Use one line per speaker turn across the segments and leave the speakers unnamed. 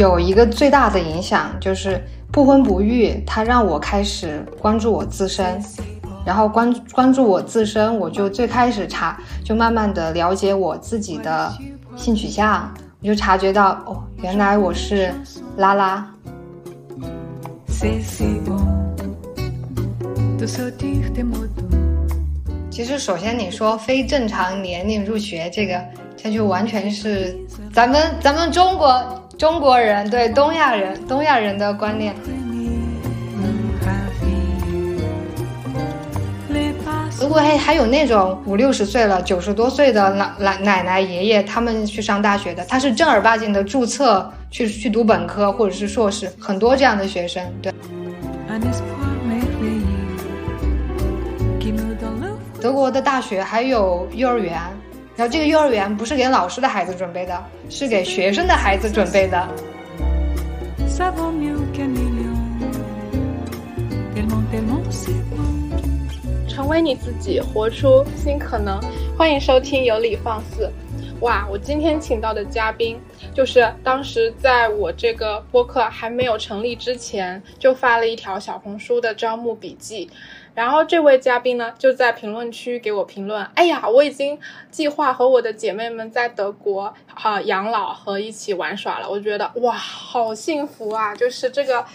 有一个最大的影响就是不婚不育，它让我开始关注我自身，然后关关注我自身，我就最开始查，就慢慢的了解我自己的性取向，我就察觉到哦，原来我是拉拉。其实，首先你说非正常年龄入学，这个这就完全是咱们咱们中国中国人对东亚人东亚人的观念。如果还还有那种五六十岁了、九十多岁的奶奶奶奶爷爷，他们去上大学的，他是正儿八经的注册去去读本科或者是硕士，很多这样的学生，对。德国的大学还有幼儿园，然后这个幼儿园不是给老师的孩子准备的，是给学生的孩子准备的。
成为你自己，活出新可能。欢迎收听有理放肆。哇，我今天请到的嘉宾，就是当时在我这个播客还没有成立之前，就发了一条小红书的招募笔记。然后这位嘉宾呢，就在评论区给我评论：“哎呀，我已经计划和我的姐妹们在德国哈养老和一起玩耍了。”我觉得哇，好幸福啊！就是这个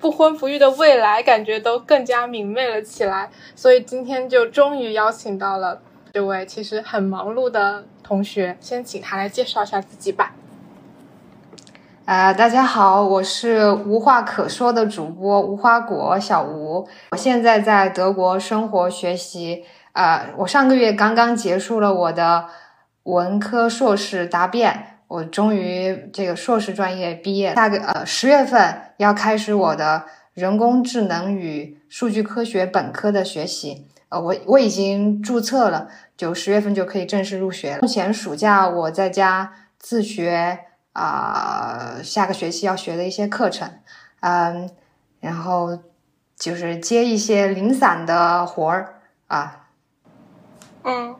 不婚不育的未来，感觉都更加明媚了起来。所以今天就终于邀请到了这位其实很忙碌的同学，先请他来介绍一下自己吧。
呃，大家好，我是无话可说的主播无花果小吴，我现在在德国生活学习。呃，我上个月刚刚结束了我的文科硕士答辩，我终于这个硕士专业毕业。下个呃十月份要开始我的人工智能与数据科学本科的学习。呃，我我已经注册了，就十月份就可以正式入学了。目前暑假我在家自学。啊，下个学期要学的一些课程，嗯，然后就是接一些零散的活儿啊。
嗯，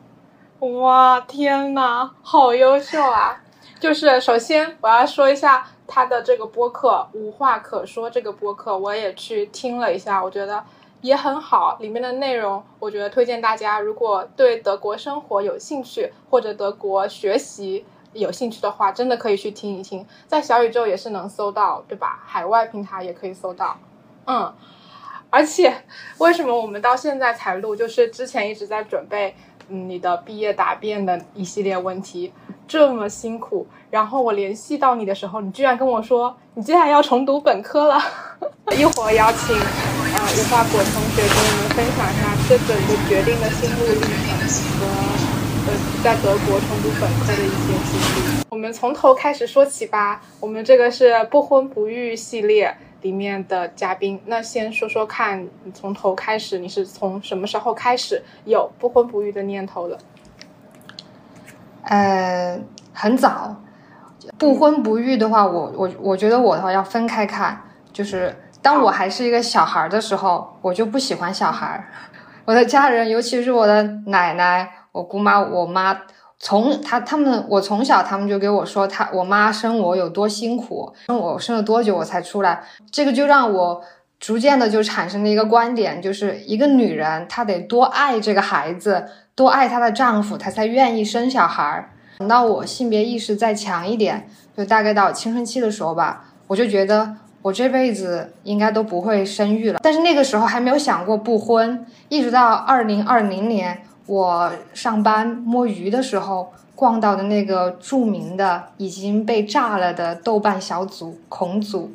哇，天呐，好优秀啊！就是首先我要说一下他的这个播客《无话可说》这个播客，我也去听了一下，我觉得也很好，里面的内容我觉得推荐大家，如果对德国生活有兴趣或者德国学习。有兴趣的话，真的可以去听一听，在小宇宙也是能搜到，对吧？海外平台也可以搜到，嗯。而且，为什么我们到现在才录？就是之前一直在准备，嗯，你的毕业答辩的一系列问题，这么辛苦。然后我联系到你的时候，你居然跟我说，你接下来要重读本科了。一会儿邀请，呃，无花果同学跟我们分享一下这整个决定的心路历程和。呃，在德国重读本科的一些经历，我们从头开始说起吧。我们这个是不婚不育系列里面的嘉宾，那先说说看，从头开始，你是从什么时候开始有不婚不育的念头的？
呃，很早。不婚不育的话，我我我觉得我的话要分开看，就是当我还是一个小孩的时候，我就不喜欢小孩。我的家人，尤其是我的奶奶。我姑妈，我妈从她他们，我从小他们就给我说，她我妈生我有多辛苦，生我生了多久我才出来，这个就让我逐渐的就产生了一个观点，就是一个女人她得多爱这个孩子，多爱她的丈夫，她才愿意生小孩儿。等到我性别意识再强一点，就大概到青春期的时候吧，我就觉得我这辈子应该都不会生育了。但是那个时候还没有想过不婚，一直到二零二零年。我上班摸鱼的时候，逛到的那个著名的已经被炸了的豆瓣小组孔组。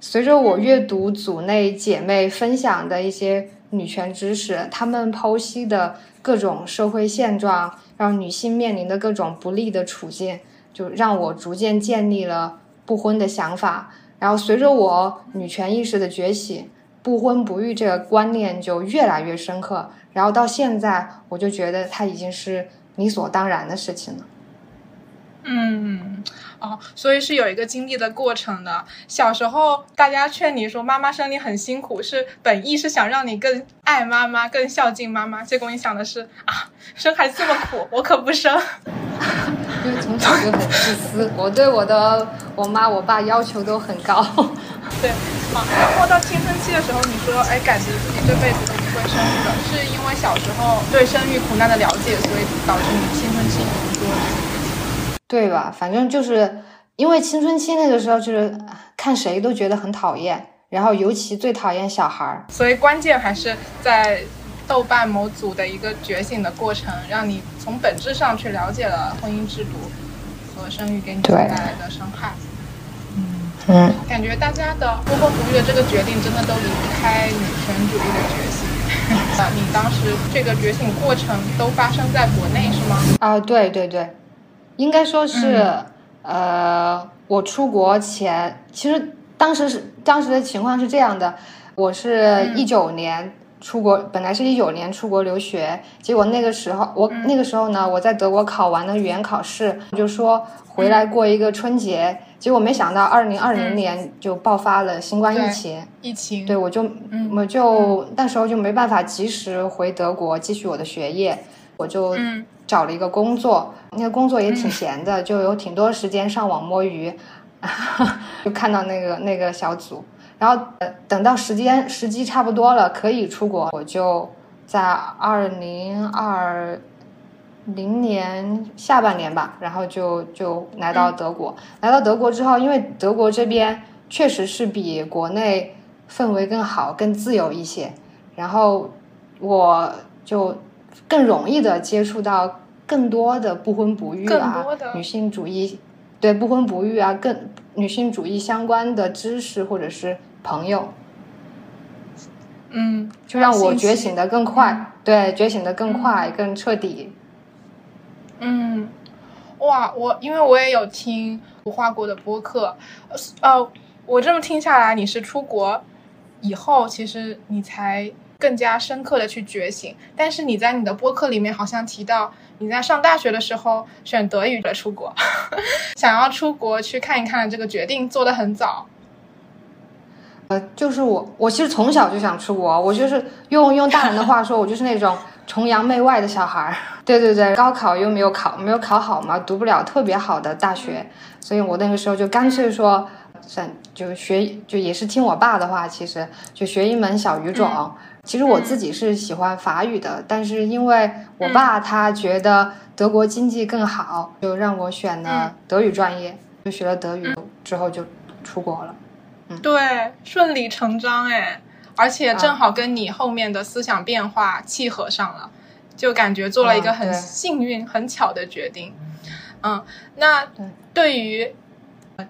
随着我阅读组内姐妹分享的一些女权知识，她们剖析的各种社会现状，让女性面临的各种不利的处境，就让我逐渐建立了不婚的想法。然后随着我女权意识的觉醒，不婚不育这个观念就越来越深刻。然后到现在，我就觉得它已经是理所当然的事情了。
嗯，哦，所以是有一个经历的过程的。小时候大家劝你说妈妈生你很辛苦，是本意是想让你更爱妈妈、更孝敬妈妈，结果你想的是啊，生孩子这么苦，我可不生。
因为从小就很自私，我对我的我妈我爸要求都很高。
对，好，然后到青春期的时候，你说，哎，感觉自己这辈子生育了，是因为小时候对生育苦难的了解，所以导致你青春期做这个决定，
对吧？反正就是因为青春期那个时候，就是看谁都觉得很讨厌，然后尤其最讨厌小孩儿，
所以关键还是在豆瓣某组的一个觉醒的过程，让你从本质上去了解了婚姻制度和生育给你带来的伤害。
嗯，
感觉大家的不婚不育的这个决定，真的都离不开女权主义的觉醒。啊，你当时这个觉醒过程都发生在国内是吗？
啊，对对对，应该说是，呃，我出国前，其实当时是当时的情况是这样的，我是一九年出国，本来是一九年出国留学，结果那个时候我那个时候呢，我在德国考完了语言考试，就说回来过一个春节。结果没想到，二零二零年就爆发了新冠疫情。
疫情，
对我就我就那时候就没办法及时回德国继续我的学业，我就找了一个工作，那个工作也挺闲的，就有挺多时间上网摸鱼，就看到那个那个小组，然后等到时间时机差不多了，可以出国，我就在二零二。零年下半年吧，然后就就来到德国。来到德国之后，因为德国这边确实是比国内氛围更好、更自由一些，然后我就更容易的接触到更多的不婚不育啊、女性主义，对不婚不育啊、更女性主义相关的知识或者是朋友，
嗯，
就让我觉醒的更快，对，觉醒的更快、更彻底。
嗯，哇，我因为我也有听无花果的播客，呃，我这么听下来，你是出国以后，其实你才更加深刻的去觉醒。但是你在你的播客里面好像提到，你在上大学的时候选德语的出国，想要出国去看一看，这个决定做的很早。
呃，就是我，我其实从小就想出国，我就是用用大人的话说，我就是那种。崇洋媚外的小孩儿，对对对，高考又没有考，没有考好嘛，读不了特别好的大学，所以我那个时候就干脆说，算就学，就也是听我爸的话，其实就学一门小语种。其实我自己是喜欢法语的，但是因为我爸他觉得德国经济更好，就让我选了德语专业，就学了德语之后就出国了。
嗯，对，顺理成章哎。而且正好跟你后面的思想变化契合上了，就感觉做了一个很幸运、很巧的决定。嗯，那对于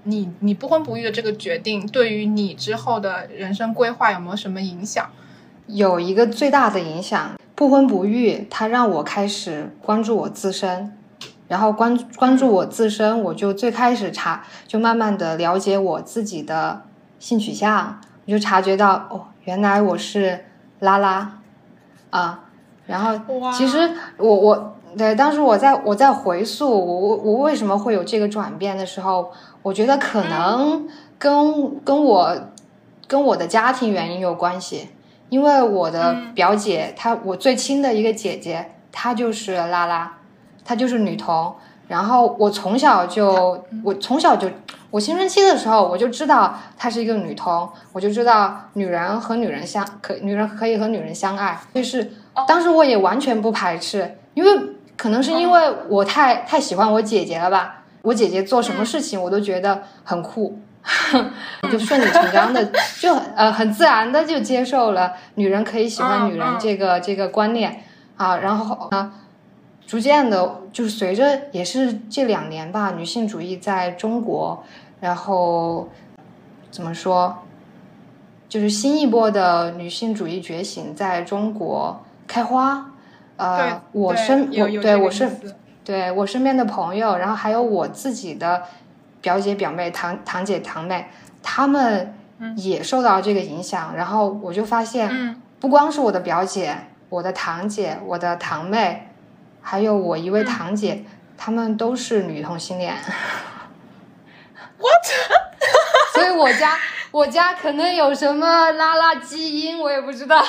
你你不婚不育的这个决定，对于你之后的人生规划有没有什么影响？
有一个最大的影响，不婚不育，它让我开始关注我自身，然后关关注我自身，我就最开始查，就慢慢的了解我自己的性取向，我就察觉到哦。原来我是拉拉啊，然后其实我我对当时我在我在回溯我我为什么会有这个转变的时候，我觉得可能跟跟我跟我的家庭原因有关系，因为我的表姐她我最亲的一个姐姐她就是拉拉，她就是女童。然后我从小就，我从小就，我青春期的时候我就知道她是一个女同，我就知道女人和女人相可，女人可以和女人相爱，就是当时我也完全不排斥，因为可能是因为我太太喜欢我姐姐了吧，我姐姐做什么事情我都觉得很酷，就顺理成章的 就呃很自然的就接受了女人可以喜欢女人这个这个观念。啊，然后呢。逐渐的，就是随着也是这两年吧，女性主义在中国，然后怎么说，就是新一波的女性主义觉醒在中国开花。呃，我身我对我是对我身边的朋友，然后还有我自己的表姐表妹、堂堂姐堂妹，他们也受到这个影响。然后我就发现，不光是我的表姐、我的堂姐、我的堂妹。还有我一位堂姐，他们都是女同性恋。
What？
所以我家我家可能有什么拉拉基因，我也不知道。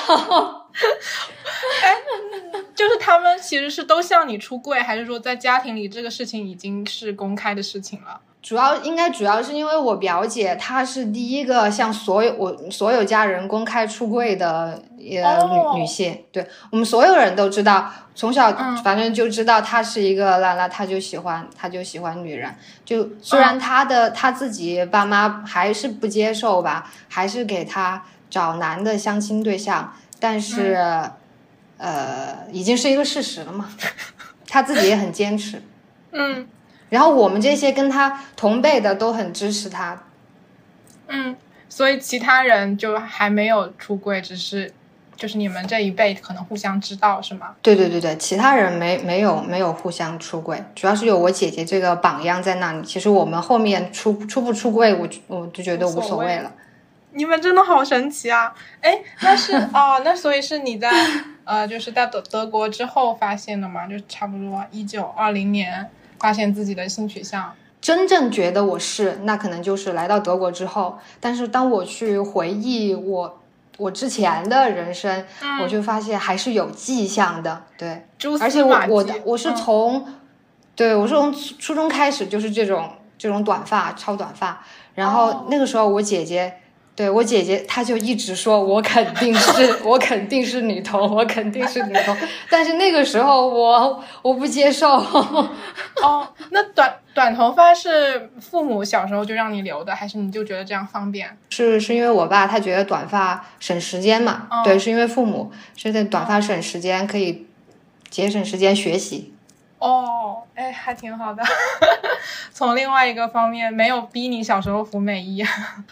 就是他们其实是都向你出柜，还是说在家庭里这个事情已经是公开的事情了？
主要应该主要是因为我表姐她是第一个向所有我所有家人公开出柜的呃
哦
女女性，对我们所有人都知道，从小
嗯。
反正就知道她是一个啦啦，她就喜欢她就喜欢女人，就虽然她的她自己爸妈还是不接受吧，还是给她找男的相亲对象，但是、呃已经是一个事实了嘛，她自己也很坚持。
嗯
然后我们这些跟他同辈的都很支持他，
嗯，所以其他人就还没有出柜，只是就是你们这一辈可能互相知道是吗？
对对对对，其他人没没有没有互相出柜，主要是有我姐姐这个榜样在那里。其实我们后面出出不出柜，我就我就觉得无所谓了。
你们真的好神奇啊！哎，那是哦，那所以是你在呃，就是在德德国之后发现的吗？就差不多一九二零年发现自己的性取向。
真正觉得我是，那可能就是来到德国之后。但是当我去回忆我我之前的人生，
嗯
我就发现还是有迹象的。对，而且我我的我是
嗯
从，对我是从初初中开始就是这种这种短发超短发，然后
哦
那个时候我姐姐。对我姐姐，她就一直说我肯定是 我肯定是女同，我肯定是女同。但是那个时候我我不接受，
哦，那短短头发是父母小时候就让你留的，还是你就觉得这样方便？
是是因为我爸他觉得短发省时间嘛？
哦
对，是因为父母是在短发省时间，可以节省时间学习。
哦，哎，还挺好的。从另外一个方面，没有逼你小时候服美衣。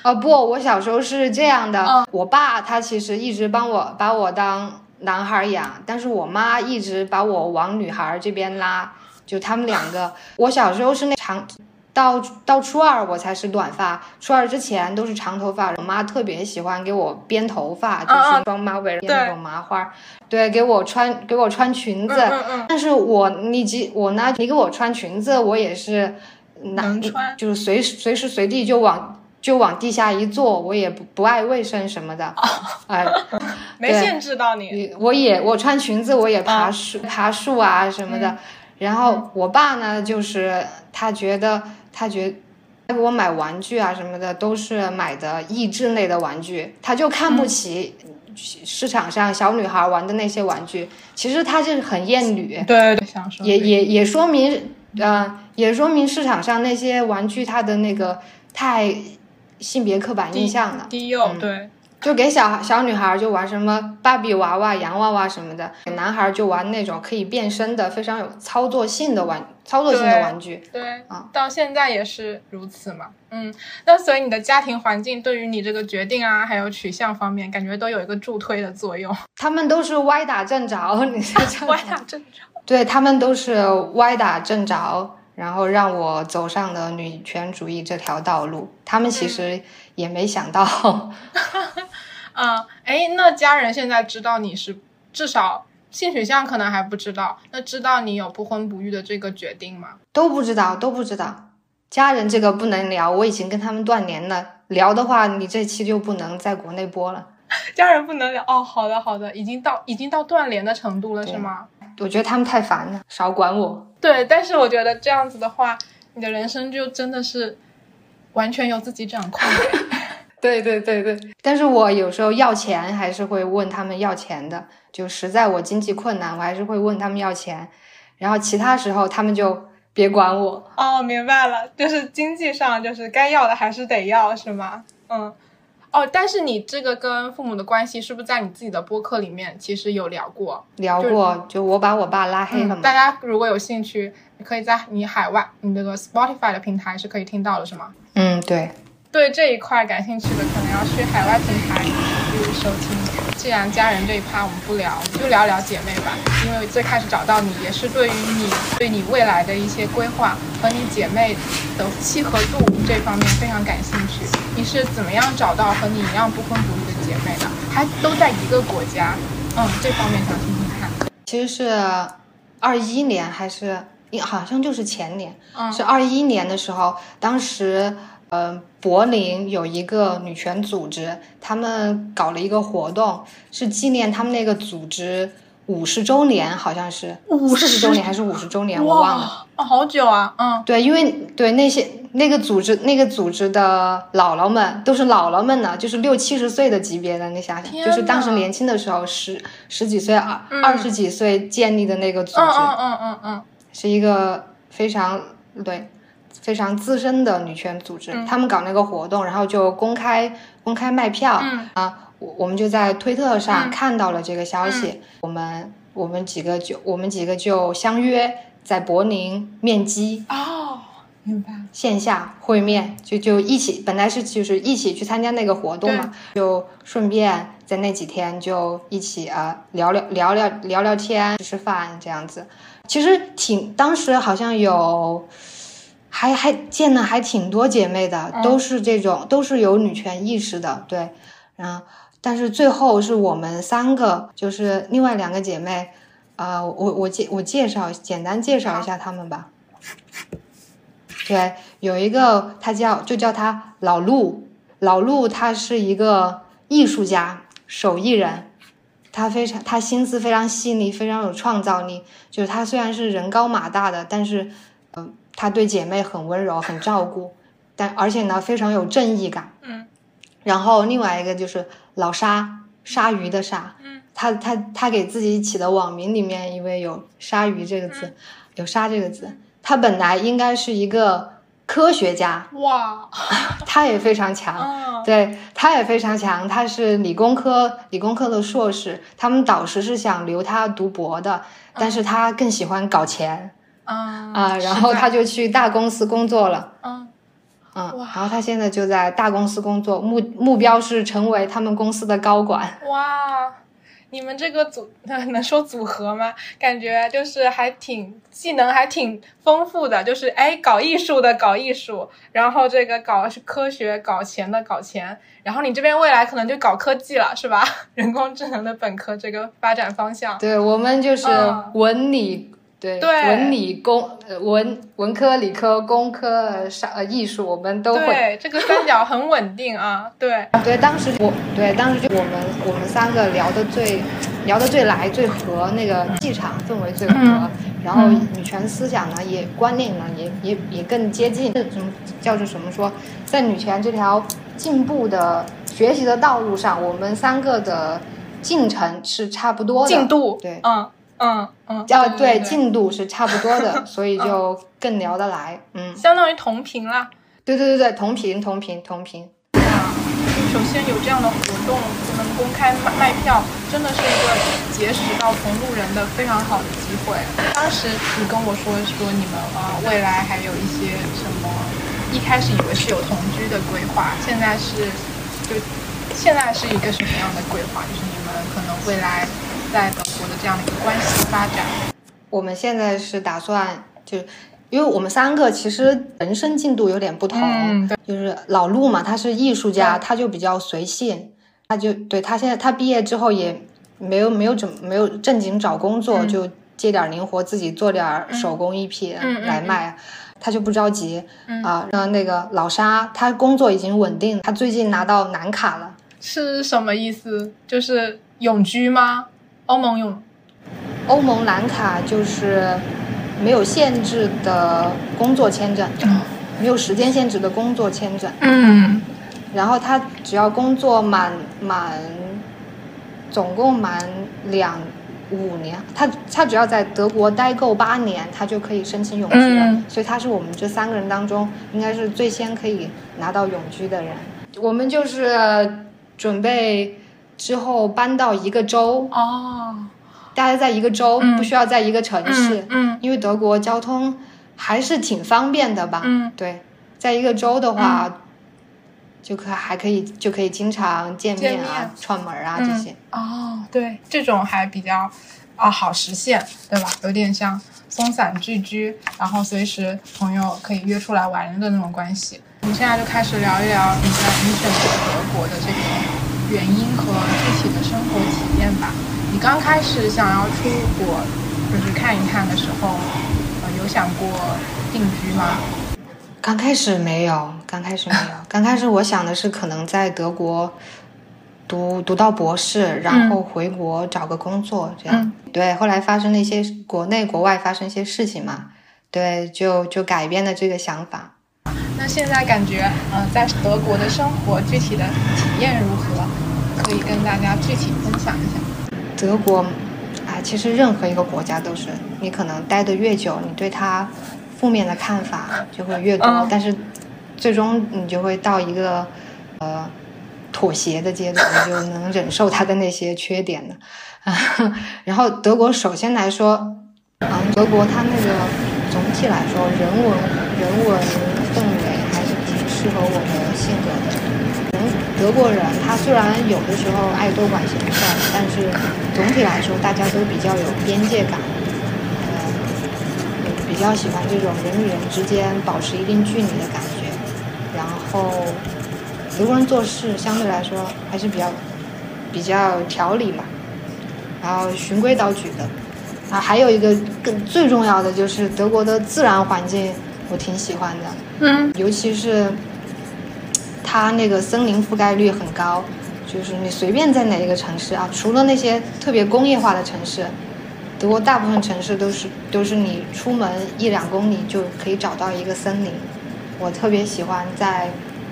哦不，我小时候是这样的，
嗯
我爸他其实一直帮我把我当男孩养，但是我妈一直把我往女孩这边拉，就他们两个。我小时候是那长。到到初二我才是短发，初二之前都是长头发。我妈特别喜欢给我编头发，就是双马尾编那种麻花，对，给我穿给我穿裙子。
嗯嗯
但是我你即我呢，你给我穿裙子，我也是拿
能穿
就是随时随时随地就往就往地下一坐，我也不不爱卫生什么的，哎、对
没限制到你。
我也我穿裙子我也爬
嗯
树、爬树啊什么的，然后我爸呢就是他觉得他觉他给我买玩具啊什么的都是买的益智类的玩具，他就看不起市场上小女孩玩的那些玩具，其实他就是很厌女，
对对，
也也也说明呃也说明市场上那些玩具它的那个太性别刻板印象了。
低幼，
嗯。
对，
就给小孩小女孩就玩什么芭比娃娃、洋娃娃什么的，给男孩就玩那种可以变身的、非常有操作性的玩操作性的玩具。
对
啊，
到现在也是如此嘛。嗯，那所以你的家庭环境对于你这个决定啊，还有取向方面，感觉都有一个助推的作用。
他们都是歪打正着，你是
歪打正着。
对他们都是歪打正着，然后让我走上了女权主义这条道路。他们其实也没想到，
嗯，哎，那家人现在知道你是至少性取向可能还不知道，那知道你有不婚不育的这个决定吗？
都不知道，都不知道。家人这个不能聊，我已经跟他们断联了。聊的话，你这期就不能在国内播了。
家人不能聊哦。好的，好的，已经到已经到断联的程度了，是吗？
我觉得他们太烦了，少管我。
对，但是我觉得这样子的话，你的人生就真的是完全由自己掌控的。
对对对对，但是我有时候要钱还是会问他们要钱的，就实在我经济困难，我还是会问他们要钱。然后其他时候他们就别管我。
哦，明白了，就是经济上就是该要的还是得要，是吗？嗯。哦，但是你这个跟父母的关系是不是在你自己的播客里面其实有聊过？
聊过，就我把我爸拉黑了嘛。
嗯大家如果有兴趣，你可以在你海外你那个 Spotify 的平台是可以听到的，是吗？
嗯，对，
对这一块感兴趣的，可能要去海外平台去收听。既然家人这一趴我们不聊，就聊聊姐妹吧。因为最开始找到你，也是对于你对你未来的一些规划和你姐妹的契合度这方面非常感兴趣。你是怎么样找到和你一样不婚不育的姐妹的？还都在一个国家？嗯，这方面想听听看。
其实是二一年还是好像就是前年，
嗯
是二一年的时候，当时呃柏林有一个女权组织，他们搞了一个活动，是纪念他们那个组织五十周年，好像是
50
四十周年还是五十周年，我忘了。
哇，哦好久啊，嗯。
对，因为对那些那个组织那个组织的姥姥们都是姥姥们呢，就是六七十岁的级别的，你想想，就是当时年轻的时候十十几岁二
嗯。
二十几岁建立的那个组织，
嗯嗯嗯嗯嗯，
是一个非常对非常资深的女权组织。
嗯
他们搞那个活动，然后就公开公开卖票、
嗯
啊，我我们就在推特上
嗯
看到了这个消息，我们我们几个就我们几个就相约在柏林面基。
哦，明白，
线下会面，就就一起，本来是就是一起去参加那个活动嘛，就顺便在那几天就一起啊、聊聊聊聊聊聊天，吃吃饭这样子。其实挺当时好像有，还还见了还挺多姐妹的，
嗯
都是这种都是有女权意识的，对，然后但是最后是我们三个，就是另外两个姐妹，啊、我我介我介绍简单介绍一下她们吧。对，有一个她叫就叫她老陆，老陆她是一个艺术家、手艺人，他非常他心思非常细腻，非常有创造力。就是他虽然是人高马大的，但是，嗯、他对姐妹很温柔，很照顾，但而且呢非常有正义感。
嗯
然后另外一个就是老鲨，鲨鱼的鲨，
嗯
他他他给自己起的网名里面因为有鲨鱼这个字，有鲨这个字，他本来应该是一个科学家，
哇，
他也非常强，
嗯
对，他也非常强，他是理工科理工科的硕士，他们导师是想留他读博的，但是他更喜欢搞钱
嗯
啊、然后他就去大公司工作了。
嗯
嗯，然后他现在就在大公司工作，目目标是成为他们公司的高管。
哇，你们这个组 能说组合吗？感觉就是还挺技能还挺丰富的，就是哎搞艺术的搞艺术，然后这个搞是科学搞钱的搞钱，然后你这边未来可能就搞科技了，是吧？人工智能的本科这个发展方向。
对我们就是
嗯
文理，对
对
文理工呃文文科理科工科呃商呃艺术我们都会。
对，这个三角很稳定啊。对，
对，当时我对当时就我们我们三个聊的最聊得最来最合，那个气场氛围最合，
嗯
然后
嗯
女权思想呢也观念呢也也也更接近，这种叫做什么说，在女权这条进步的学习的道路上，我们三个的进程是差不多的，
进度。
对
嗯嗯嗯。
啊
对
对进度是差不多的，所以就更聊得来，嗯，
相当于同频啦。
对对对对，同频同频同频。
首先有这样的活动，能公开卖卖票，真的是一个结识到同路人的非常好的机会。当时你跟我说说你们啊、呃未来还有一些什么，一开始以为是有同居的规划，现在是就现在是一个什么样的规划？就是你们可能未来在德国的这样的一个关系发展。
我们现在是打算，就是因为我们三个其实人生进度有点不同，
嗯
就是老陆嘛，他是艺术家，他就比较随性，他就对他现在他毕业之后也没有没有怎么没有正经找工作，
嗯
就接点零活，自己做点手工艺品来卖。他就不着急
嗯
啊，那、那个老沙，他工作已经稳定，他最近拿到南卡了，
是什么意思？就是永居吗？欧盟用
欧盟蓝卡就是没有限制的工作签证，没有时间限制的工作签证。
嗯
然后他只要工作满满，总共满两五年，他他只要在德国待够八年，他就可以申请永居了。
嗯
所以他是我们这三个人当中应该是最先可以拿到永居的人。我们就是准备之后搬到一个州，
哦。
大家在一个州，
嗯。
不需要在一个城市，
嗯
因为德国交通还是挺方便的吧？
嗯。
对，在一个州的话，就可还可以就可以经常见面啊、
面。
串门啊
嗯。
这些。
哦，对，这种还比较啊好实现，对吧？有点像松散聚居，然后随时朋友可以约出来玩的那种关系。我们现在就开始聊一聊你在你选择德国的这个原因和具体的生活体验吧。你刚开始想要出国，就是看一看的时候，呃，有有想过定居吗？
刚开始没有，刚开始没有，刚开始我想的是可能在德国读读到博士，然后回国找个工作这样。对，后来发生了一些国内国外发生一些事情嘛，对，就就改变了这个想法。
那现在感觉，呃，在德国的生活具体的体验如何？可以跟大家具体分享一下。
德国，啊，其实任何一个国家都是，你可能待得越久，你对它负面的看法就会越多，但是最终你就会到一个呃妥协的阶段，你就能忍受它的那些缺点的。然后德国首先来说，嗯，德国它那个总体来说人文人文氛围还是挺适合我的性格的。德国人他虽然有的时候爱多管闲事儿，但是总体来说大家都比较有边界感，呃，比较喜欢这种人与人之间保持一定距离的感觉。然后德国人做事相对来说还是比较比较条理嘛，然后循规蹈矩的。啊，还有一个更最重要的就是德国的自然环境我挺喜欢的，
嗯，
尤其是。它那个森林覆盖率很高，就是你随便在哪一个城市啊，除了那些特别工业化的城市，德国大部分城市都是都是你出门一两公里就可以找到一个森林。我特别喜欢在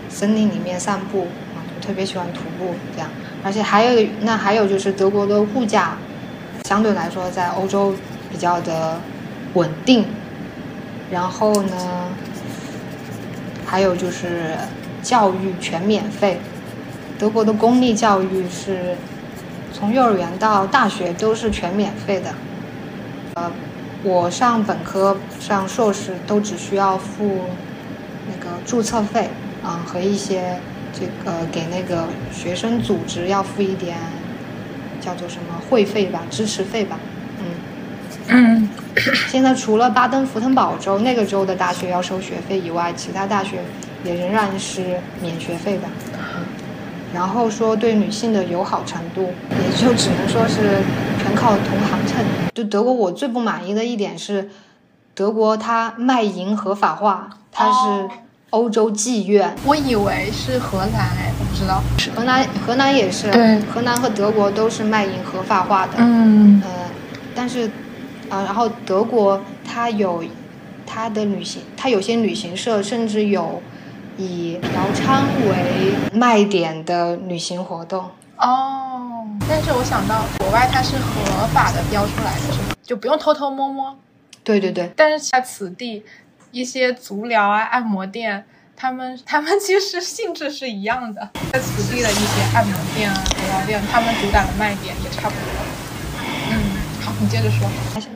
森林里面散步啊，特别喜欢徒步这样。而且还有那还有就是德国的物价相对来说在欧洲比较的稳定。然后呢，还有就是。教育全免费，德国的公立教育是从幼儿园到大学都是全免费的。呃，我上本科、上硕士都只需要付那个注册费啊，和一些这个给那个学生组织要付一点叫做什么会费吧，支持费吧。嗯
嗯。
现在除了巴登符腾堡州那个州的大学要收学费以外，其他大学。也仍然是免学费的，然后说对女性的友好程度，也就只能说是全靠同行衬。就德国，我最不满意的一点是，德国它卖淫合法化，它是欧洲妓院。
我以为是荷兰哎，我不知道。
荷兰，荷兰也是。
对。
荷兰和德国都是卖淫合法化的。
嗯。
呃，但是，啊，然后德国它有它的旅行，它有些旅行社甚至有。以嫖娼为卖点的旅行活动
哦，但是我想到国外它是合法的标出来的，是吗？就不用偷偷摸摸。
对对对。
但是在此地，一些足疗啊、按摩店，他们他们其实性质是一样的。在此地的一些按摩店啊、足疗店，他们主打的卖点也差不多。嗯，好，你接着说。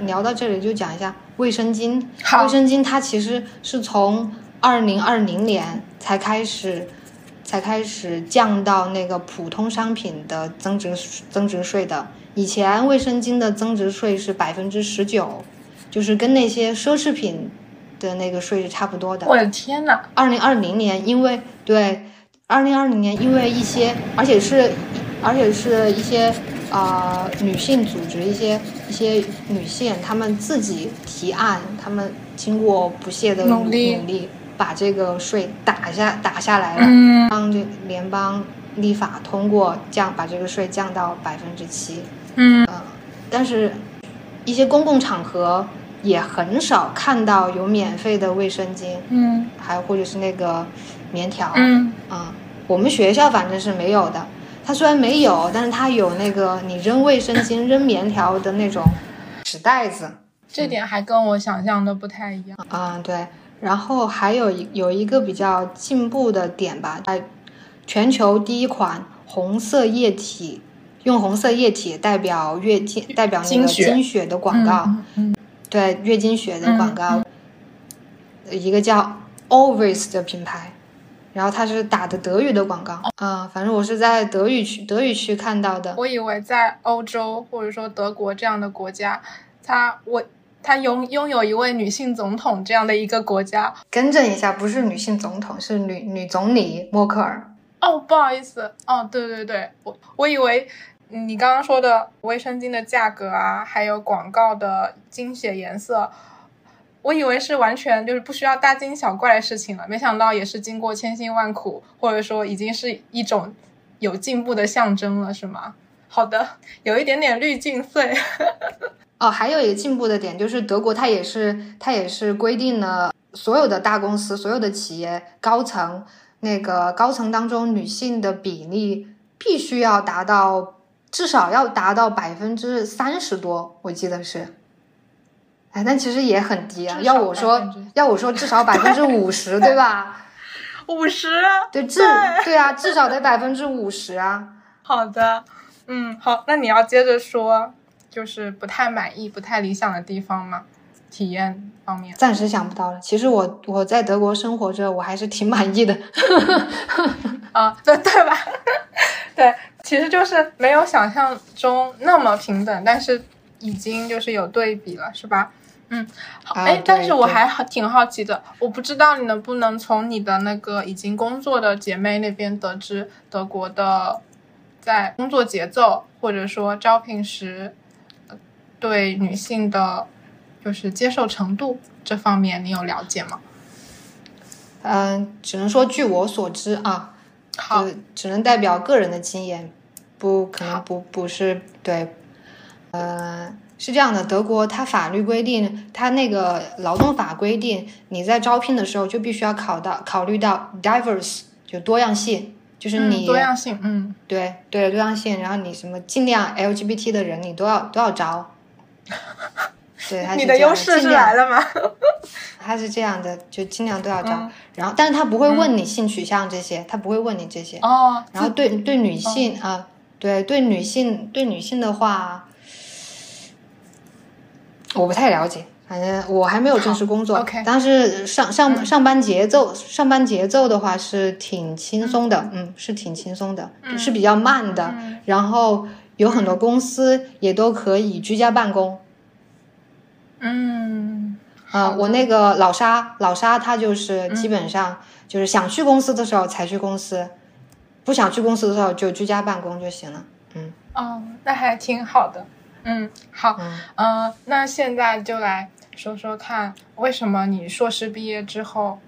聊到这里就讲一下卫生巾。
卫
生巾它其实是从。二零二零年才开始，才开始降到那个普通商品的增值增值税的。以前卫生巾的增值税是百分之十九，就是跟那些奢侈品的那个税是差不多的。
我的天呐！
二零二零年，因为对，二零二零年因为一些，而且是，而且是一些啊女性组织，一些一些女性，她们自己提案，她们经过不懈的努力。把这个税打下打下来了，帮这联邦立法通过降把这个税降到百分之七。
嗯，
但是，一些公共场合也很少看到有免费的卫生巾。
嗯，
还或者是那个棉条。
嗯，
啊，我们学校反正是没有的。它虽然没有，但是它有那个你扔卫生巾、扔棉条的那种纸袋子。
这点还跟我想象的不太一样。
啊，对。然后还有一有一个比较进步的点吧，在全球第一款红色液体，用红色液体代表月经代表那个经血。的广告，对月经血的广告，一个叫 Always 的品牌，然后它是打的德语的广告，啊，反正我是在德语区德语区看到的。
我以为在欧洲或者说德国这样的国家，它我。他拥拥有一位女性总统这样的一个国家，
更正一下，不是女性总统，是女女总理默克尔。
哦，不好意思，哦，对对对，我我以为你刚刚说的卫生巾的价格啊，还有广告的精血颜色，我以为是完全就是不需要大惊小怪的事情了，没想到也是经过千辛万苦，或者说已经是一种有进步的象征了，是吗？好的，有一点点滤镜碎。
哦，还有一个进步的点就是德国，它也是它也是规定了所有的大公司、所有的企业高层那个高层当中女性的比例必须要达到至少要达到百分之三十多，我记得是。哎，但其实也很低啊！要我说，要我说，至少百分之五十，对吧？
五十？
对，至对啊，至少得百分之五十啊。
好的，嗯，好，那你要接着说，就是不太满意、不太理想的地方吗？体验方面，
暂时想不到了。其实我我在德国生活着，我还是挺满意的。
啊，对对吧？对，其实就是没有想象中那么平等，但是已经就是有对比了，是吧？嗯，好，哎，但是我还挺好奇的，我不知道你能不能从你的那个已经工作的姐妹那边得知德国的在工作节奏或者说招聘时对女性的，就是接受程度这方面，你有了解吗？
嗯，只能说据我所知啊，
好，
只能代表个人的经验，不可能不不是对，呃。是这样的，德国它法律规定，它那个劳动法规定，你在招聘的时候就必须要考到考虑到 diverse 就多样性，就是你
多样性，嗯，
对对多样性，然后你什么尽量 LGBT 的人你都要都要招，对，
你的优势是来了吗？
他是这样的，就尽量都要招，然后但是他不会问你性取向这些，他不会问你这些
哦，
然后对对女性啊，对对女性对女性的话。我不太了解，反正我还没有正式工作。但是上上上班节奏，上班节奏的话是挺轻松的，嗯，是挺轻松的，是比较慢的。然后有很多公司也都可以居家办公。
嗯，
啊，我那个老沙，老沙他就是基本上就是想去公司的时候才去公司，不想去公司的时候就居家办公就行了。嗯，
哦，那还挺好的。嗯，好，嗯，那现在就来说说看，为什么你硕士毕业之后，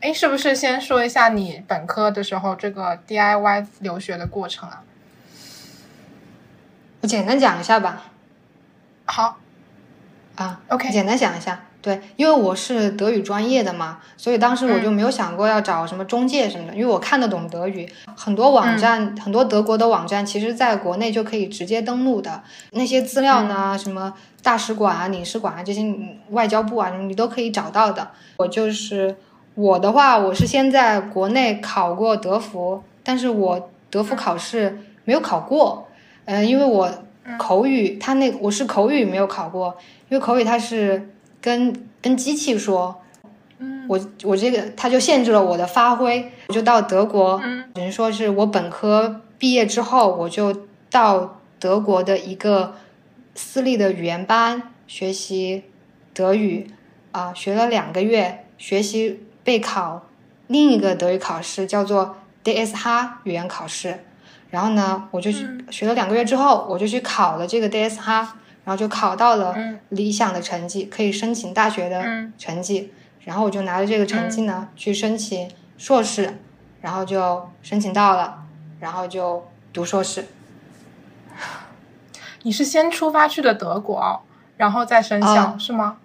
哎，是不是先说一下你本科的时候这个 DIY 留学的过程啊？
我简单讲一下吧。
好，
啊
，OK，
简单讲一下。对，因为我是德语专业的嘛，所以当时我就没有想过要找什么中介什么的，因为我看得懂德语。很多网站，很多德国的网站，其实在国内就可以直接登录的。那些资料呢，什么大使馆啊、领事馆啊这些，外交部啊，你都可以找到的。我就是我的话，我是先在国内考过德福，但是我德福考试没有考过。嗯，因为我口语，他那我是口语没有考过，因为口语它是。跟跟机器说，
嗯，
我我这个他就限制了我的发挥，我就到德国，等于说是我本科毕业之后，我就到德国的一个私立的语言班学习德语，啊，学了两个月，学习备考另一个德语考试，叫做 DSH 语言考试，然后呢，我就去学了两个月之后，我就去考了这个 DS 哈。然后就考到了理想的成绩，可以申请大学的成绩。然后我就拿着这个成绩呢去申请硕士，然后就申请到了，然后就读硕士。
你是先出发去的德国，然后再申请是吗？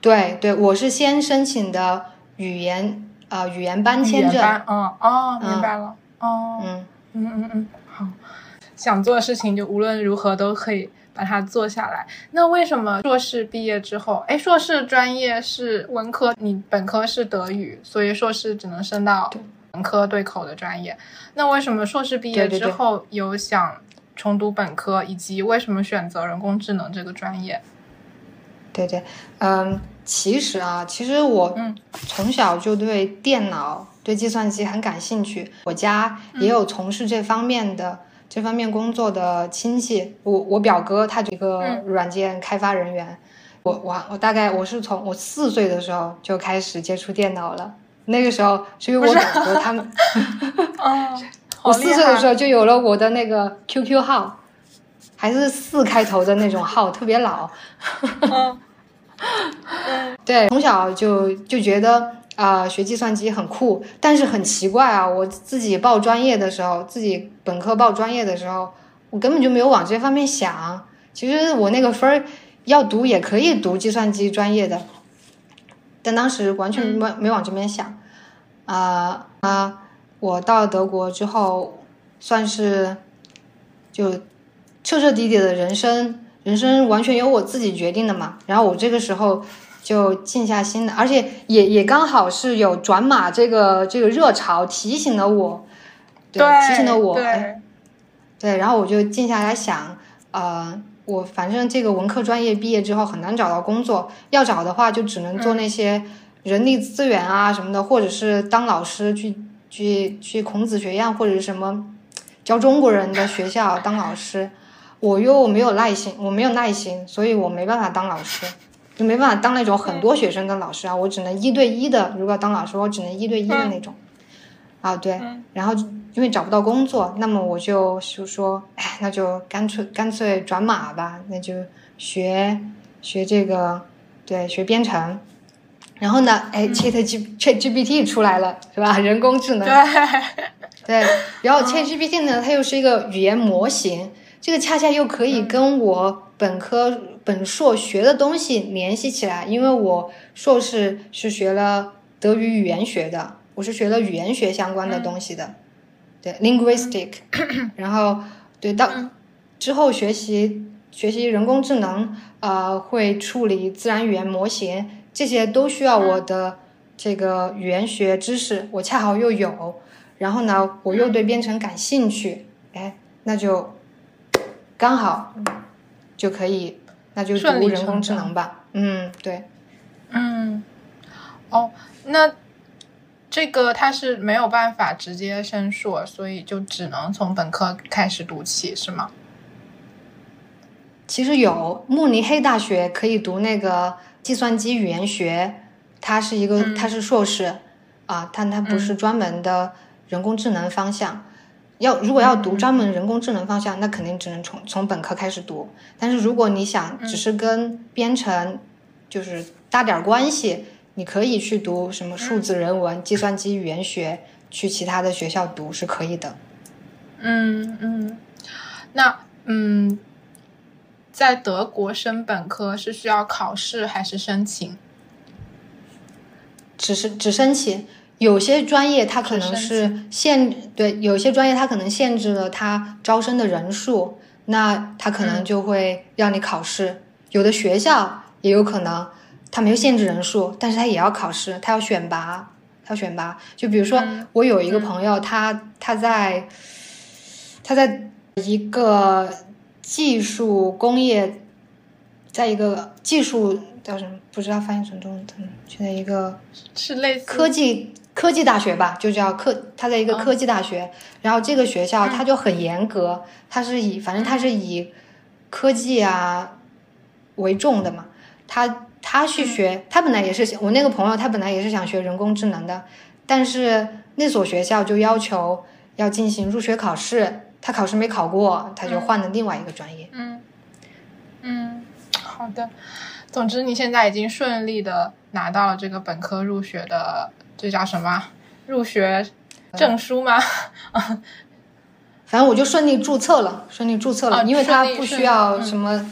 对对，我是先申请的语言呃语言班签证。
嗯哦，明白了。哦，嗯嗯嗯嗯，好，想做的事情就无论如何都可以。把它做下来。那为什么硕士毕业之后，哎，硕士专业是文科，你本科是德语，所以硕士只能升到文科对口的专业。那为什么硕士毕业之后有想重读本科，以及为什么选择人工智能这个专业？
对对，嗯，其实啊，其实我从小就对电脑、对计算机很感兴趣，我家也有从事这方面的。这方面工作的亲戚，我我表哥他一个软件开发人员，我我我大概我是从我四岁的时候就开始接触电脑了，那个时候是因为我表哥他们，我四岁的时候就有了我的那个 QQ 号，还是四开头的那种号，特别老，对，从小就就觉得啊、学计算机很酷，但是很奇怪啊，我自己报专业的时候，自己本科报专业的时候，我根本就没有往这方面想。其实我那个分儿要读也可以读计算机专业的，但当时完全没、没往这边想。啊、啊、我到德国之后，算是就彻彻底底的人生，人生完全由我自己决定的嘛。然后我这个时候就静下心的，而且也也刚好是有转码这个这个热潮提醒了我，对，提醒了我，哎
对，
对，然后我就静下来想，呃，我反正这个文科专业毕业之后很难找到工作，要找的话就只能做那些人力资源啊什么的，或者是当老师去去去孔子学院或者是什么教中国人的学校当老师。我又没有耐心，我没有耐心，所以我没办法当老师，就没办法当那种很多学生跟老师啊，我只能一对一的。如果要当老师，我只能一对一的那种。啊，对，然后因为找不到工作，那么我就就说，哎，那就干脆干脆转码吧，那就学学这个，对，学编程。然后呢，哎，Chat G Chat GPT 出来了，是吧？人工智能。
对，
对，然后 ChatGPT 呢，它又是一个语言模型，这个恰恰又可以跟我本科本硕学的东西联系起来，因为我硕士是学了德语语言学的，我是学了语言学相关的东西的，对，linguistic，然后对到之后学习学习人工智能，呃，会处理自然语言模型，这些都需要我的这个语言学知识，我恰好又有。然后呢，我又对编程感兴趣，哎，那就刚好就可以，那就读人工智能吧。嗯，对，
嗯，哦，那这个他是没有办法直接升硕，所以就只能从本科开始读起，是吗？
其实有慕尼黑大学可以读那个计算机语言学，它是一个，
嗯
它是硕士啊，但它不是专门的人工智能方向。要如果要读专门人工智能方向，那肯定只能从从本科开始读。但是如果你想只是跟编程就是搭点关系，你可以去读什么数字人文、计算机语言学，去其他的学校读是可以的。
嗯嗯，那嗯，在德国升本科是需要考试还是申请？
只是只申请，有些专业它可能是限对，有些专业它可能限制了它招生的人数，那它可能就会让你考试。有的学校也有可能它没有限制人数，但是它也要考试，它要选拔，它要选拔。就比如说，我有一个朋友，他他在他在一个技术工业，在一个技术叫什么不知道翻译成中文怎么，就在一个。
是类似
科技科技大学吧，就叫科，他在一个科技大学，然后这个学校它就很严格，它是以反正它是以科技啊为重的嘛，他他去学，他本来也是我那个朋友，他本来也是想学人工智能的，但是那所学校就要求要进行入学考试，他考试没考过，他就换了另外一个专业。
嗯。嗯，好的。总之，你现在已经顺利的拿到了这个本科入学的，这叫什么？入学证书吗？
反正我就顺利注册了，顺利注册了，
哦
因为它不需要什么，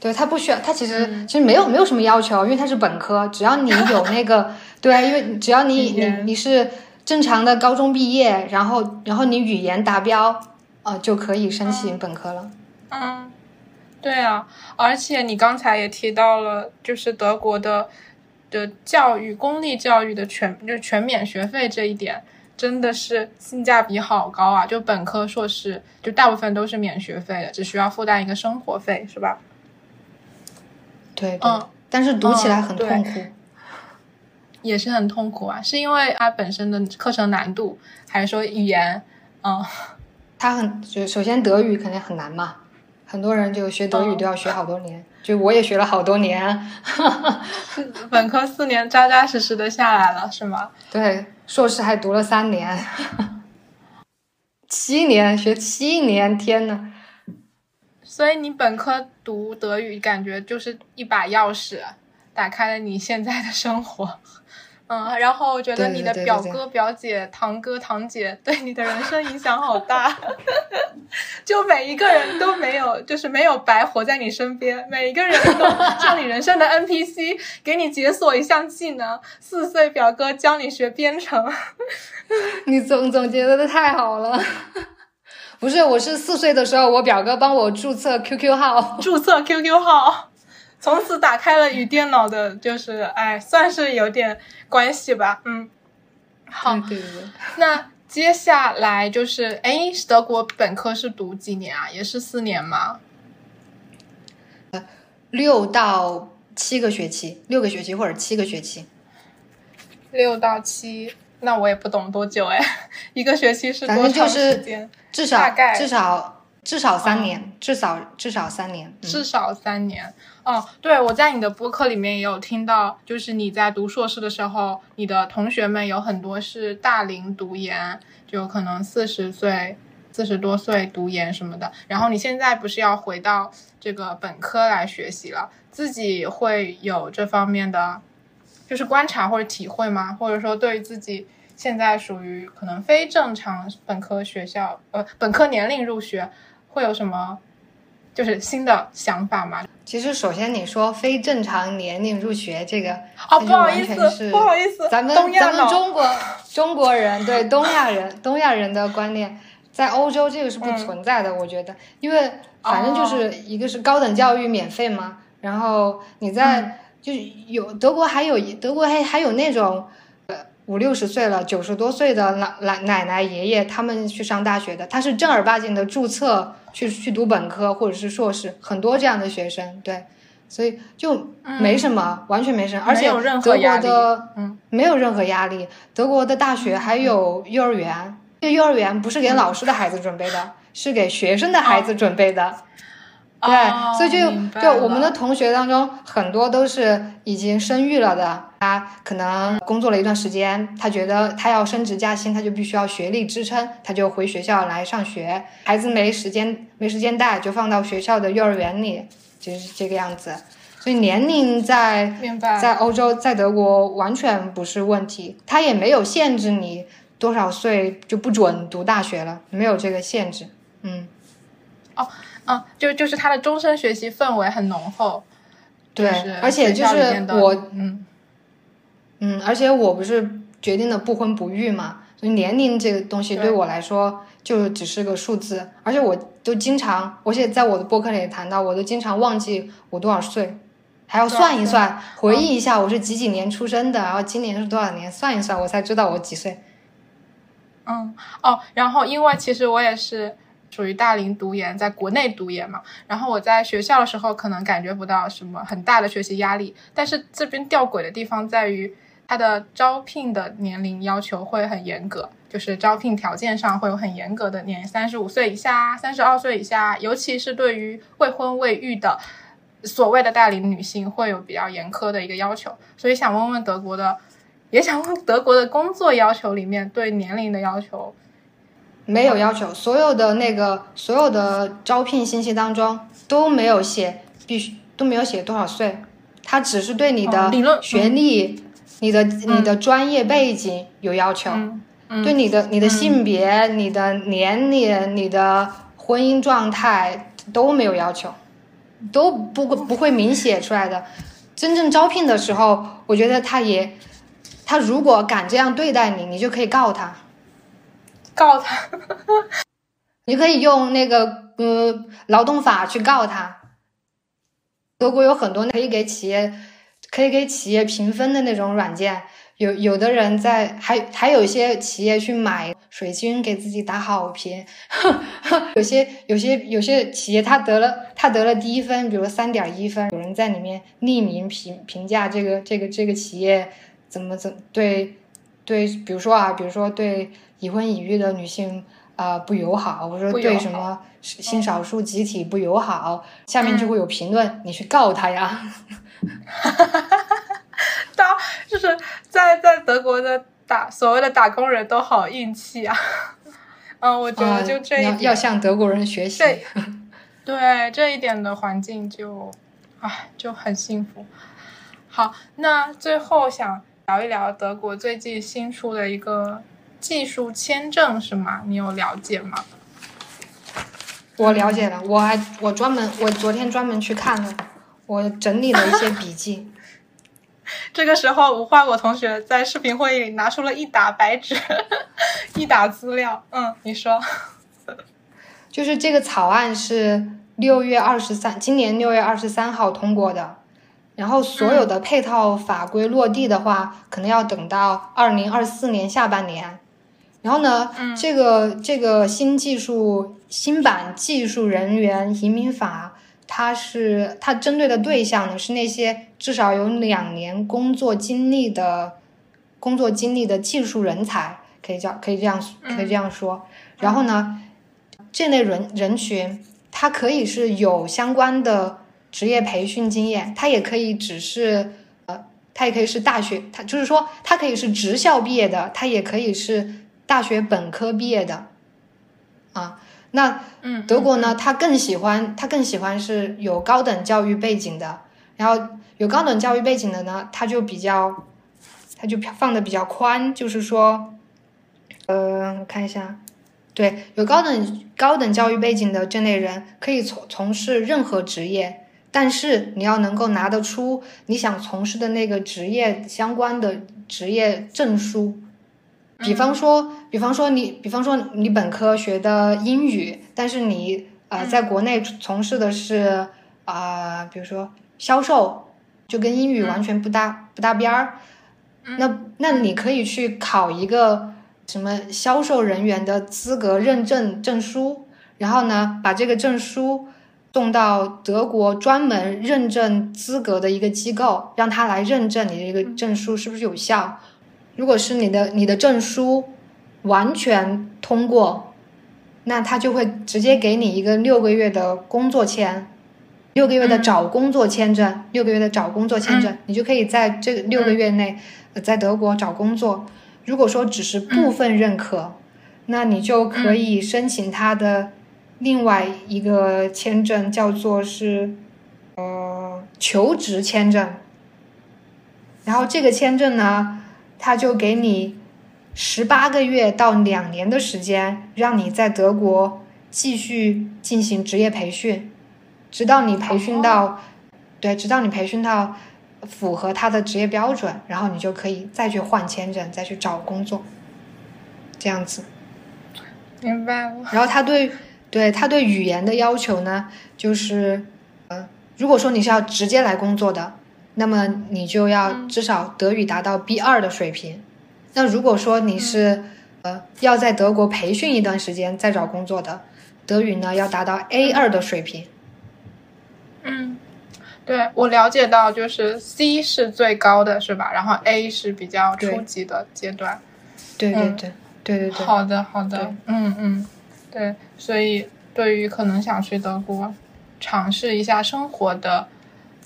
对，它不需要，它其实、其实没有没有什么要求，因为它是本科，只要你有那个，对啊，因为只要你你你是正常的高中毕业，然后然后你语言达标，呃，就可以申请本科了。
嗯，对啊，而且你刚才也提到了，就是德国的的教育，公立教育的全就全免学费这一点，真的是性价比好高啊！就本科、硕士，就大部分都是免学费的，只需要负担一个生活费，是吧？
对对，
嗯
但是读起来很痛苦。
也是很痛苦啊，是因为它本身的课程难度，还是说语言？嗯，
它很就首先德语肯定很难嘛，很多人就学德语
嗯
都要学好多年，就我也学了好多年。
本科四年扎扎实实的下来了，是吗？
对，硕士还读了三年，七年学七年，天呐！
所以你本科读德语，感觉就是一把钥匙，打开了你现在的生活。嗯，然后我觉得你的表哥、表姐、堂哥、堂姐对你的人生影响好大，就每一个人都没有，就是没有白活在你身边，每一个人都像你人生的 NPC，给你解锁一项技能。四岁表哥教你学编程，
你总总结的太好了。不是，我是四岁的时候，我表哥帮我注册 QQ 号，
注册 QQ 号。从此打开了与电脑的，就是哎，算是有点关系吧。嗯，好，那接下来就是哎，德国本科是读几年啊？也是四年吗？
六到七个学期，六个学期或者七个学期。
六到七，那我也不懂多久哎，一个学期是多长时间？
至少大概至少至少三年，至少至少三年，
至少三年。哦，对，我在你的播客里面也有听到，就是你在读硕士的时候，你的同学们有很多是大龄读研，就可能四十岁、四十多岁读研什么的。然后你现在不是要回到这个本科来学习了，自己会有这方面的就是观察或者体会吗？或者说对于自己现在属于可能非正常本科学校，呃，本科年龄入学会有什么？就是新的想法嘛。
其实，首先你说非正常年龄入学这个，
哦，不好意思，不好意思，
咱们咱们中国 中国人对东亚人东亚人的观念，在欧洲这个是不存在的。我觉得，因为反正就是一个是高等教育免费嘛，然后你在就有德国还有德国还还有那种。五六十岁了，九十多岁的奶奶奶奶爷爷，他们去上大学的，他是正儿八经的注册去去读本科或者是硕士，很多这样的学生，对，所以就没什么，完全没什么，而且德国的嗯没有任何压力，德国的大学还有幼儿园，这幼儿园不是给老师的孩子准备的，是给学生的孩子准备的。对，所以就就我们的同学当中，很多都是已经生育了的。他可能工作了一段时间，他觉得他要升职加薪，他就必须要学历支撑，他就回学校来上学。孩子没时间没时间带，就放到学校的幼儿园里，就是这个样子。所以年龄在在欧洲，在德国完全不是问题，他也没有限制你多少岁就不准读大学了，没有这个限制。嗯，
哦。嗯，就就是他的终身学习氛围很浓厚，
对，而且就是我，嗯嗯，而且我不是决定的不婚不育嘛，所以年龄这个东西对我来说就只是个数字，而且我都经常，而且在在我的博客里也谈到，我都经常忘记我多少岁，还要算一算，回忆一下我是几几年出生的，然后今年是多少年，算一算我才知道我几岁。
嗯，哦，然后因为其实我也是。属于大龄读研，在国内读研嘛，然后我在学校的时候可能感觉不到什么很大的学习压力，但是这边吊诡的地方在于，它的招聘的年龄要求会很严格，就是招聘条件上会有很严格的年，三十五岁以下、三十二岁以下，尤其是对于未婚未育的所谓的大龄女性，会有比较严苛的一个要求。所以想问问德国的，也想问德国的工作要求里面对年龄的要求。
没有要求，所有的那个所有的招聘信息当中都没有写必须都没有写多少岁，他只是对你的学历、你的你的专业背景有要求，对你的你的性别、你的年龄、你的婚姻状态都没有要求，都不不会明写出来的。真正招聘的时候，我觉得他也他如果敢这样对待你，你就可以告他。
告他，
你可以用那个呃劳动法去告他。德国有很多可以给企业可以给企业评分的那种软件，有有的人在还还有一些企业去买水军给自己打好评，有些有些有些企业他得了他得了低分，比如三点一分，有人在里面匿名评评价这个这个这个企业怎么怎对对，比如说啊，比如说对。已婚已育的女性啊不友好，或者说对什么性少数集体不友好，下面就会有评论，你去告他呀。
当就是在在德国的打所谓的打工人都好硬气啊。嗯，我觉得就这一
要向德国人学习。
对这一点的环境就，唉，就很幸福。好，那最后想聊一聊德国最近新出的一个技术签证是吗？你有了解吗？
我了解了，我还我专门我昨天专门去看了，我整理了一些笔记。
这个时候，无花果同学在视频会议里拿出了一沓白纸，一沓资料。嗯，你说，
就是这个草案是六月二十三，今年六月二十三号通过的，然后所有的配套法规落地的话，可能要等到二零二四年下半年。然后呢，这个这个新技术新版技术人员移民法，它是它针对的对象呢是那些至少有两年工作经历的工作经历的技术人才，可以叫可以这样可以这样说。然后呢，这类人人群，他可以是有相关的职业培训经验，他也可以只是呃，他也可以是大学，他就是说他可以是职校毕业的，他也可以是。大学本科毕业的，啊，那嗯德国呢？他更喜欢，他更喜欢是有高等教育背景的。然后有高等教育背景的呢，他就比较，他就放的比较宽，就是说，呃，看一下，对，有高等高等教育背景的这类人可以从从事任何职业，但是你要能够拿得出你想从事的那个职业相关的职业证书。比方说，比方说你，比方说你本科学的英语，但是你呃在国内从事的是啊，比如说销售，就跟英语完全不搭不搭边儿。那那你可以去考一个什么销售人员的资格认证证书，然后呢把这个证书送到德国专门认证资格的一个机构，让他来认证你的一个证书是不是有效。如果是你的你的证书完全通过，那他就会直接给你一个六个月的工作签，六个月的找工作签证，六个月的找工作签证，你就可以在这六个月内在德国找工作。如果说只是部分认可，那你就可以申请他的另外一个签证，叫做是呃求职签证。然后这个签证呢？他就给你十八个月到两年的时间，让你在德国继续进行职业培训，直到你培训到，对，直到你培训到符合他的职业标准，然后你就可以再去换签证，再去找工作，这样子。
明白了。
然后他对对他对语言的要求呢，就是，呃，如果说你是要直接来工作的。那么你就要至少德语达到 B 二的水平。那如果说你是呃要在德国培训一段时间再找工作的，德语呢要达到 A 二的水平。
嗯，对我了解到就是 C 是最高的是吧？然后 A 是比较初级的阶段。
对对对对对对。
好的好的，嗯嗯，对，所以对于可能想去德国尝试一下生活的。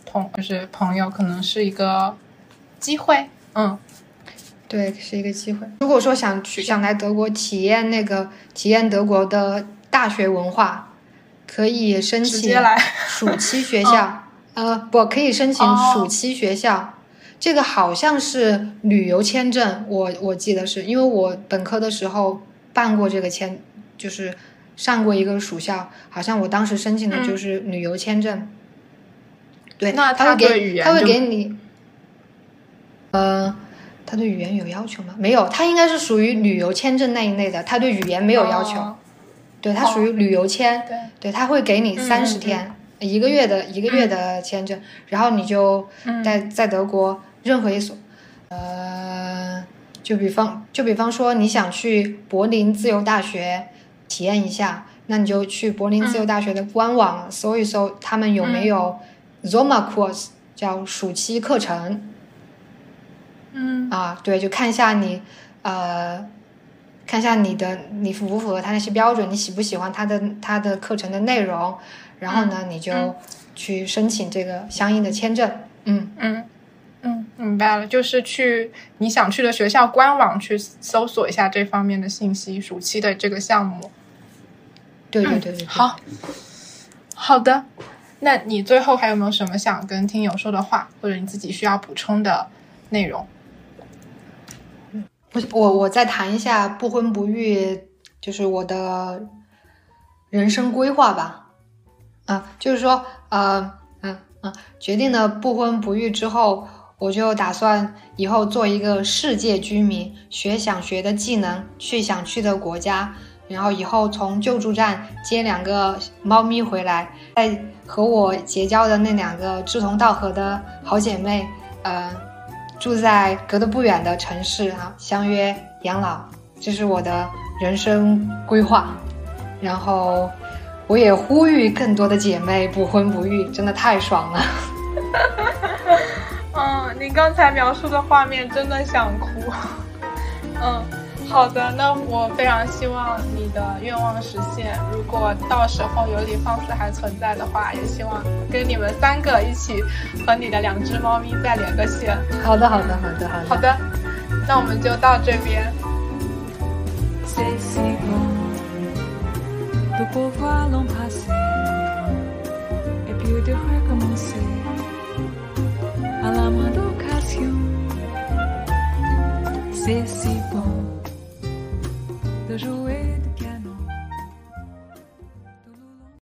同就是朋友，可能是一个机会，嗯，
对，是一个机会。如果说想去想来德国体验那个体验德国的大学文化，可以申请暑期学校，呃，不可以申请暑期学校。这个好像是旅游签证，我我记得是因为我本科的时候办过这个签，就是上过一个暑校，好像我当时申请的就是旅游签证。对，
那
他会
给
他会给你，呃，他对语言有要求吗？没有，他应该是属于旅游签证那一类的，他对语言没有要求。对他属于旅游签，对，他会给你三十天一个月的一个月的签证，然后你就在在德国任何一所，呃，就比方就比方说你想去柏林自由大学体验一下，那你就去柏林自由大学的官网搜一搜，他们有没有。Zoma course 叫暑期课程，
嗯。
啊，对，就看一下你呃，看一下你的你符不符合他那些标准，你喜不喜欢他的他的课程的内容，然后呢，你就去申请这个相应的签证。
嗯。嗯。嗯，明白了，就是去你想去的学校官网去搜索一下这方面的信息，暑期的这个项目。
对对对对，
好好的。那你最后还有没有什么想跟听友说的话，或者你自己需要补充的内容？
我我我再谈一下不婚不育，就是我的人生规划吧。啊，就是说，呃，嗯嗯，决定了不婚不育之后，我就打算以后做一个世界居民，学想学的技能，去想去的国家，然后以后从救助站接两个猫咪回来，再和我结交的那两个志同道合的好姐妹，呃，住在隔得不远的城市啊，相约养老，这是我的人生规划，然后。我也呼吁更多的姐妹不婚不育，真的太爽了。
嗯，你刚才描述的画面真的想哭。嗯，好的，那我非常希望你的愿望实现。如果到时候有理放肆还存在的话，也希望跟你们三个一起和你的两只猫咪再连个线。
好的，好的，好的，好的。
好的，那我们就到这边。Le beau voir l'an passé, et puis de recommencer à la moindre occasion. C'est si bon de jouer